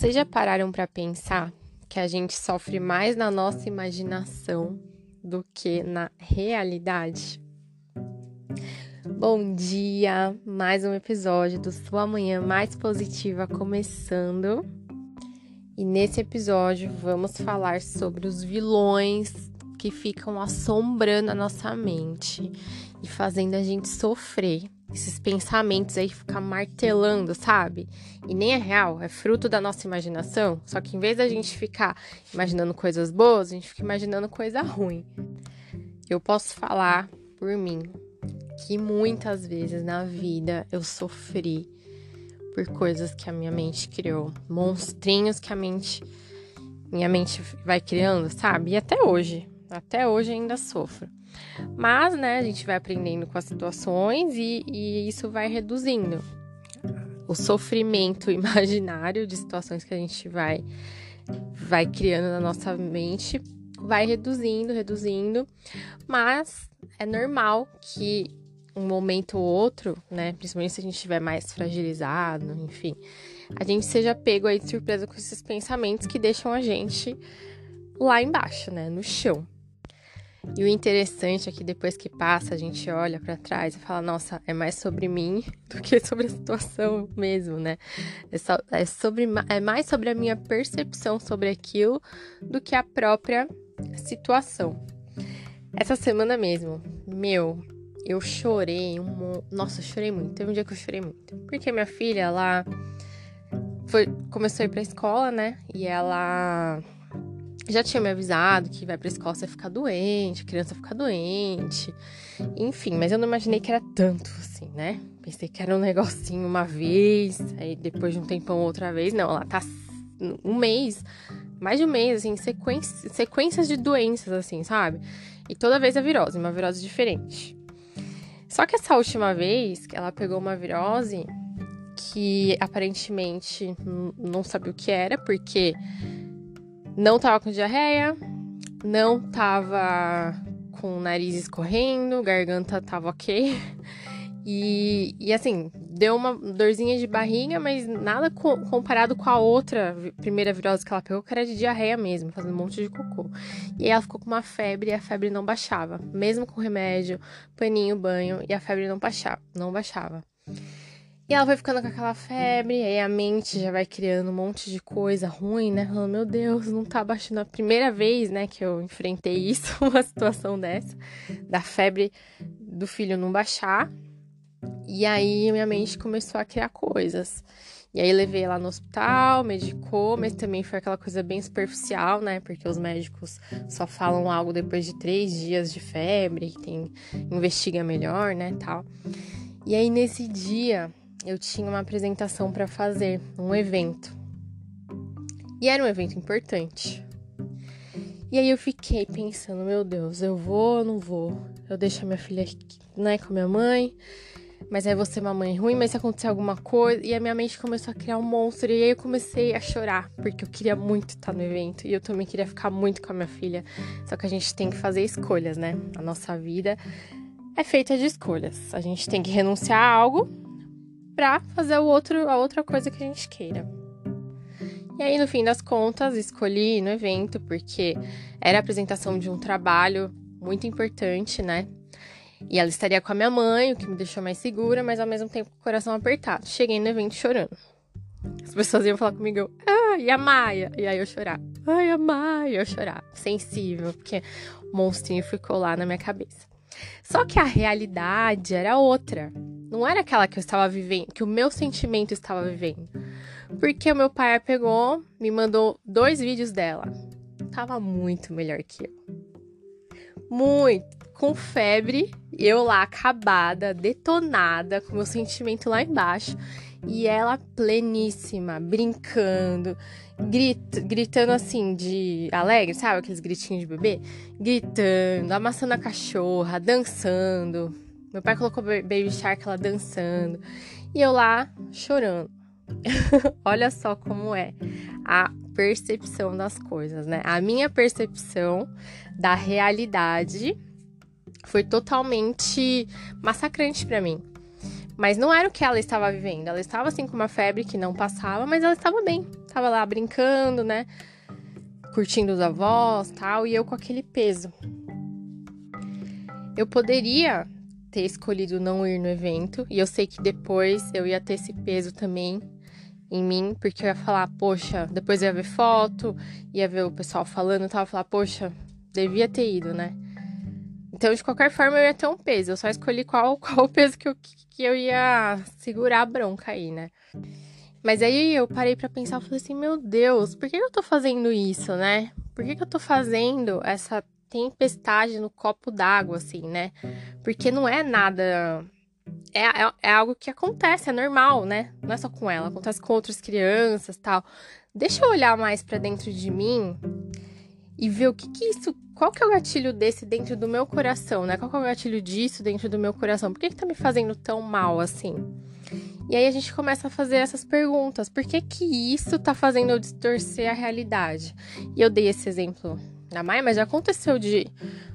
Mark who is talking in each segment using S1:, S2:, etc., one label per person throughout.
S1: Vocês já pararam para pensar que a gente sofre mais na nossa imaginação do que na realidade? Bom dia! Mais um episódio do Sua Manhã Mais Positiva começando. E nesse episódio vamos falar sobre os vilões que ficam assombrando a nossa mente e fazendo a gente sofrer esses pensamentos aí ficar martelando, sabe? E nem é real, é fruto da nossa imaginação. Só que em vez da gente ficar imaginando coisas boas, a gente fica imaginando coisa ruim. Eu posso falar por mim que muitas vezes na vida eu sofri por coisas que a minha mente criou, monstrinhos que a mente minha mente vai criando, sabe? E até hoje, até hoje ainda sofro. Mas, né, a gente vai aprendendo com as situações e, e isso vai reduzindo o sofrimento imaginário de situações que a gente vai vai criando na nossa mente, vai reduzindo, reduzindo, mas é normal que um momento ou outro, né, principalmente se a gente estiver mais fragilizado, enfim, a gente seja pego aí de surpresa com esses pensamentos que deixam a gente lá embaixo, né, no chão. E o interessante é que depois que passa, a gente olha para trás e fala: nossa, é mais sobre mim do que sobre a situação mesmo, né? É, só, é, sobre, é mais sobre a minha percepção sobre aquilo do que a própria situação. Essa semana mesmo, meu, eu chorei um Nossa, eu chorei muito. Teve um dia que eu chorei muito. Porque minha filha, ela foi, começou a ir pra escola, né? E ela já tinha me avisado que vai pra escola você ficar doente, criança ficar doente, enfim, mas eu não imaginei que era tanto assim, né? Pensei que era um negocinho uma vez, aí depois de um tempão outra vez, não, ela tá um mês, mais de um mês, assim, sequência, sequências de doenças, assim, sabe? E toda vez a virose, uma virose diferente. Só que essa última vez, ela pegou uma virose que aparentemente não sabia o que era, porque não tava com diarreia, não tava com o nariz escorrendo, garganta tava ok. E, e assim, deu uma dorzinha de barriga, mas nada co comparado com a outra primeira virose que ela pegou, que era de diarreia mesmo, fazendo um monte de cocô. E ela ficou com uma febre e a febre não baixava. Mesmo com remédio, paninho, banho, e a febre não baixava. Não baixava. E ela foi ficando com aquela febre, aí a mente já vai criando um monte de coisa ruim, né? Falando, meu Deus, não tá baixando. A primeira vez, né, que eu enfrentei isso, uma situação dessa, da febre do filho não baixar. E aí minha mente começou a criar coisas. E aí levei ela no hospital, medicou, mas também foi aquela coisa bem superficial, né? Porque os médicos só falam algo depois de três dias de febre, tem investiga melhor, né, tal. E aí nesse dia eu tinha uma apresentação para fazer, um evento. E era um evento importante. E aí eu fiquei pensando, meu Deus, eu vou ou não vou? Eu deixo a minha filha né, com a minha mãe, mas aí vou ser uma mãe ruim, mas se acontecer alguma coisa. E a minha mente começou a criar um monstro. E aí eu comecei a chorar, porque eu queria muito estar no evento. E eu também queria ficar muito com a minha filha. Só que a gente tem que fazer escolhas, né? A nossa vida é feita de escolhas. A gente tem que renunciar a algo para fazer o outro, a outra coisa que a gente queira. E aí, no fim das contas, escolhi no evento porque era a apresentação de um trabalho muito importante, né? E ela estaria com a minha mãe, o que me deixou mais segura, mas ao mesmo tempo com o coração apertado. Cheguei no evento chorando. As pessoas iam falar comigo, ah, e a Maia? E aí eu chorar, ai, a Maia, eu chorar. Sensível, porque o monstrinho ficou lá na minha cabeça. Só que a realidade era outra. Não era aquela que eu estava vivendo, que o meu sentimento estava vivendo. Porque o meu pai pegou, me mandou dois vídeos dela. Tava muito melhor que eu. Muito. Com febre, eu lá acabada, detonada, com meu sentimento lá embaixo. E ela pleníssima, brincando, grit, gritando assim, de alegre, sabe? Aqueles gritinhos de bebê? Gritando, amassando a cachorra, dançando meu pai colocou Baby Shark ela dançando. E eu lá chorando. Olha só como é a percepção das coisas, né? A minha percepção da realidade foi totalmente massacrante para mim. Mas não era o que ela estava vivendo. Ela estava assim com uma febre que não passava, mas ela estava bem. tava lá brincando, né? Curtindo os avós, tal, e eu com aquele peso. Eu poderia ter escolhido não ir no evento, e eu sei que depois eu ia ter esse peso também em mim, porque eu ia falar, poxa, depois eu ia ver foto, ia ver o pessoal falando, eu tava falar, poxa, devia ter ido, né? Então, de qualquer forma, eu ia ter um peso. Eu só escolhi qual, qual o peso que eu, que eu ia segurar a bronca aí, né? Mas aí eu parei para pensar, falei assim, meu Deus, por que eu tô fazendo isso, né? Por que, que eu tô fazendo essa tempestade no copo d'água, assim, né? Porque não é nada. É, é, é, algo que acontece, é normal, né? Não é só com ela, acontece com outras crianças tal. Deixa eu olhar mais para dentro de mim e ver o que que isso. Qual que é o gatilho desse dentro do meu coração, né? Qual que é o gatilho disso dentro do meu coração? Por que, que tá me fazendo tão mal assim? E aí a gente começa a fazer essas perguntas. Por que que isso tá fazendo eu distorcer a realidade? E eu dei esse exemplo da Maia, mas já aconteceu de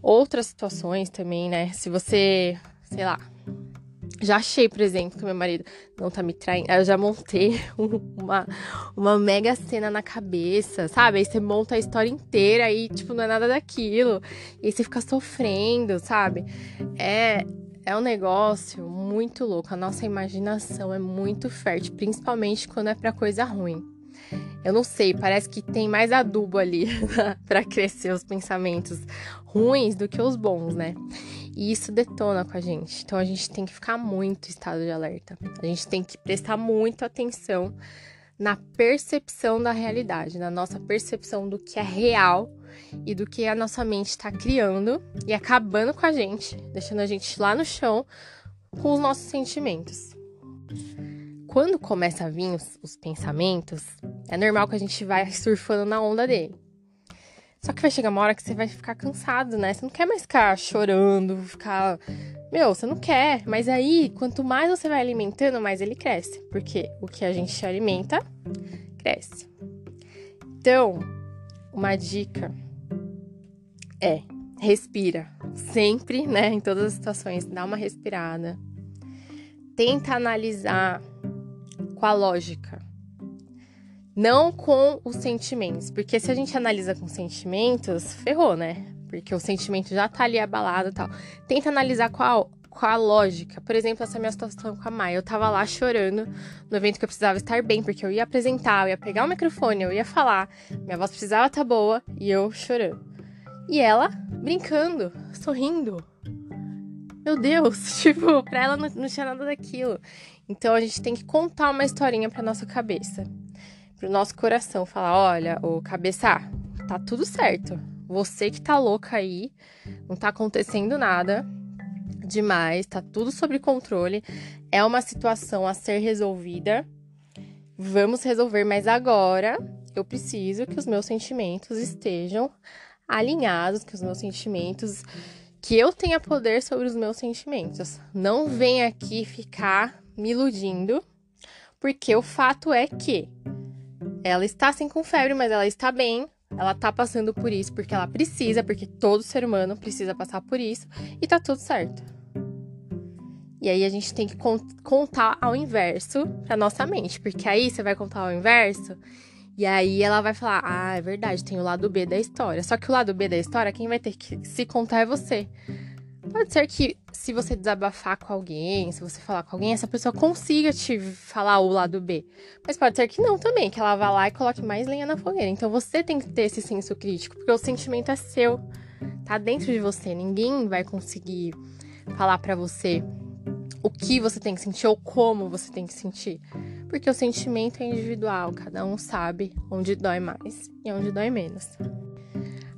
S1: outras situações também, né? Se você, sei lá, já achei, por exemplo, que meu marido não tá me traindo. Eu já montei uma, uma mega cena na cabeça, sabe? Aí você monta a história inteira e, tipo, não é nada daquilo. E aí você fica sofrendo, sabe? É, é um negócio muito louco. A nossa imaginação é muito fértil, principalmente quando é pra coisa ruim. Eu não sei, parece que tem mais adubo ali para crescer os pensamentos ruins do que os bons, né? E isso detona com a gente. Então a gente tem que ficar muito estado de alerta. A gente tem que prestar muito atenção na percepção da realidade, na nossa percepção do que é real e do que a nossa mente está criando e acabando com a gente, deixando a gente lá no chão com os nossos sentimentos. Quando começa a vir os, os pensamentos, é normal que a gente vai surfando na onda dele. Só que vai chegar uma hora que você vai ficar cansado, né? Você não quer mais ficar chorando, ficar. Meu, você não quer. Mas aí, quanto mais você vai alimentando, mais ele cresce. Porque o que a gente alimenta, cresce. Então, uma dica é respira. Sempre, né? Em todas as situações, dá uma respirada. Tenta analisar com a lógica não com os sentimentos. Porque se a gente analisa com sentimentos, ferrou, né? Porque o sentimento já tá ali abalado e tal. Tenta analisar qual com a lógica. Por exemplo, essa minha situação com a Maia. Eu tava lá chorando no evento que eu precisava estar bem, porque eu ia apresentar, eu ia pegar o microfone, eu ia falar, minha voz precisava estar tá boa e eu chorando. E ela brincando, sorrindo. Meu Deus, tipo, pra ela não, não tinha nada daquilo. Então a gente tem que contar uma historinha pra nossa cabeça pro nosso coração, falar: olha, ô cabeça, tá tudo certo. Você que tá louca aí, não tá acontecendo nada demais, tá tudo sob controle. É uma situação a ser resolvida. Vamos resolver, mas agora eu preciso que os meus sentimentos estejam alinhados, que os meus sentimentos que eu tenha poder sobre os meus sentimentos. Não vem aqui ficar me iludindo, porque o fato é que ela está sim com febre, mas ela está bem. Ela tá passando por isso porque ela precisa, porque todo ser humano precisa passar por isso e tá tudo certo. E aí a gente tem que contar ao inverso pra nossa mente, porque aí você vai contar ao inverso e aí ela vai falar: "Ah, é verdade, tem o lado B da história". Só que o lado B da história, quem vai ter que se contar é você. Pode ser que se você desabafar com alguém, se você falar com alguém, essa pessoa consiga te falar o lado B. Mas pode ser que não também, que ela vá lá e coloque mais lenha na fogueira. Então você tem que ter esse senso crítico, porque o sentimento é seu, tá dentro de você. Ninguém vai conseguir falar para você o que você tem que sentir ou como você tem que sentir. Porque o sentimento é individual, cada um sabe onde dói mais e onde dói menos.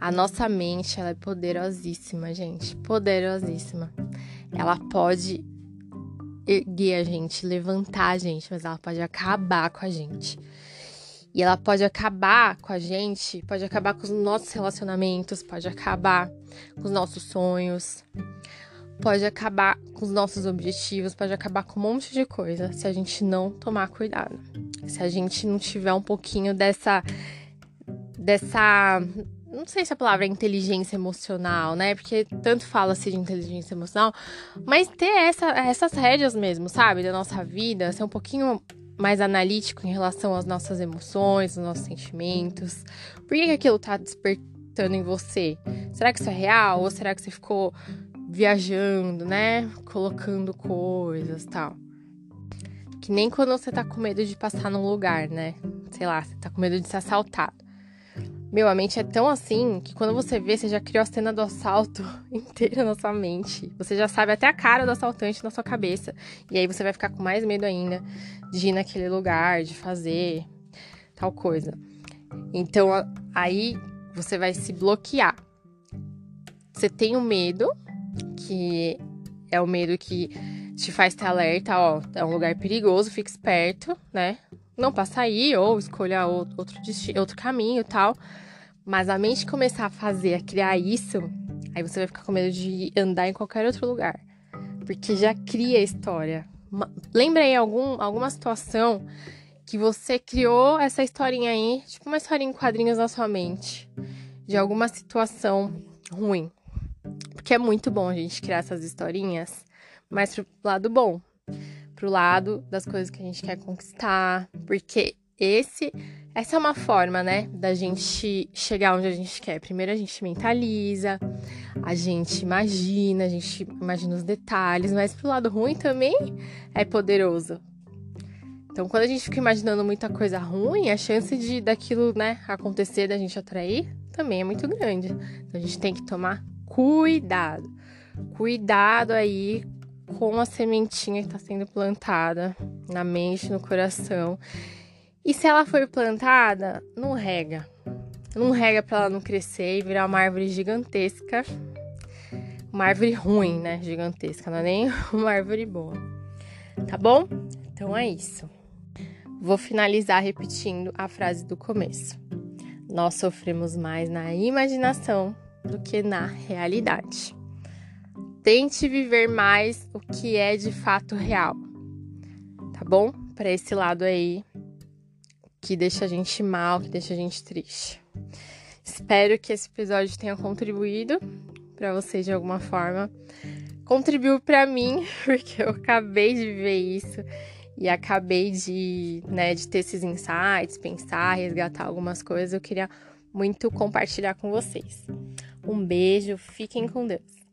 S1: A nossa mente, ela é poderosíssima, gente, poderosíssima. Ela pode erguer a gente, levantar a gente, mas ela pode acabar com a gente. E ela pode acabar com a gente, pode acabar com os nossos relacionamentos, pode acabar com os nossos sonhos, pode acabar com os nossos objetivos, pode acabar com um monte de coisa se a gente não tomar cuidado. Se a gente não tiver um pouquinho dessa dessa não sei se a palavra é inteligência emocional, né? Porque tanto fala-se de inteligência emocional, mas ter essa, essas rédeas mesmo, sabe? Da nossa vida, ser um pouquinho mais analítico em relação às nossas emoções, aos nossos sentimentos. Por que, que aquilo tá despertando em você? Será que isso é real? Ou será que você ficou viajando, né? Colocando coisas tal. Que nem quando você tá com medo de passar num lugar, né? Sei lá, você tá com medo de ser assaltado. Meu, a mente é tão assim que quando você vê, você já criou a cena do assalto inteira na sua mente. Você já sabe até a cara do assaltante na sua cabeça. E aí você vai ficar com mais medo ainda de ir naquele lugar, de fazer tal coisa. Então aí você vai se bloquear. Você tem o medo, que é o medo que te faz ter alerta, ó, é um lugar perigoso, fique esperto, né? Não passa aí ou escolha outro, destino, outro caminho e tal. Mas a mente começar a fazer, a criar isso, aí você vai ficar com medo de andar em qualquer outro lugar. Porque já cria a história. Lembra aí algum, alguma situação que você criou essa historinha aí, tipo uma historinha em quadrinhos na sua mente, de alguma situação ruim. Porque é muito bom a gente criar essas historinhas, mas pro lado bom, pro lado das coisas que a gente quer conquistar, porque esse essa é uma forma, né, da gente chegar onde a gente quer. Primeiro a gente mentaliza, a gente imagina, a gente imagina os detalhes, mas pro lado ruim também é poderoso. Então, quando a gente fica imaginando muita coisa ruim, a chance de daquilo, né, acontecer, da gente atrair, também é muito grande. Então, a gente tem que tomar cuidado. Cuidado aí com a sementinha que está sendo plantada na mente, no coração. E se ela for plantada, não rega. Não rega para ela não crescer e virar uma árvore gigantesca. Uma árvore ruim, né? Gigantesca, não é nem uma árvore boa. Tá bom? Então é isso. Vou finalizar repetindo a frase do começo. Nós sofremos mais na imaginação do que na realidade. Tente viver mais o que é de fato real. Tá bom? Para esse lado aí que deixa a gente mal, que deixa a gente triste. Espero que esse episódio tenha contribuído para vocês de alguma forma. Contribuiu para mim, porque eu acabei de viver isso e acabei de, né, de ter esses insights, pensar, resgatar algumas coisas. Eu queria muito compartilhar com vocês. Um beijo, fiquem com Deus.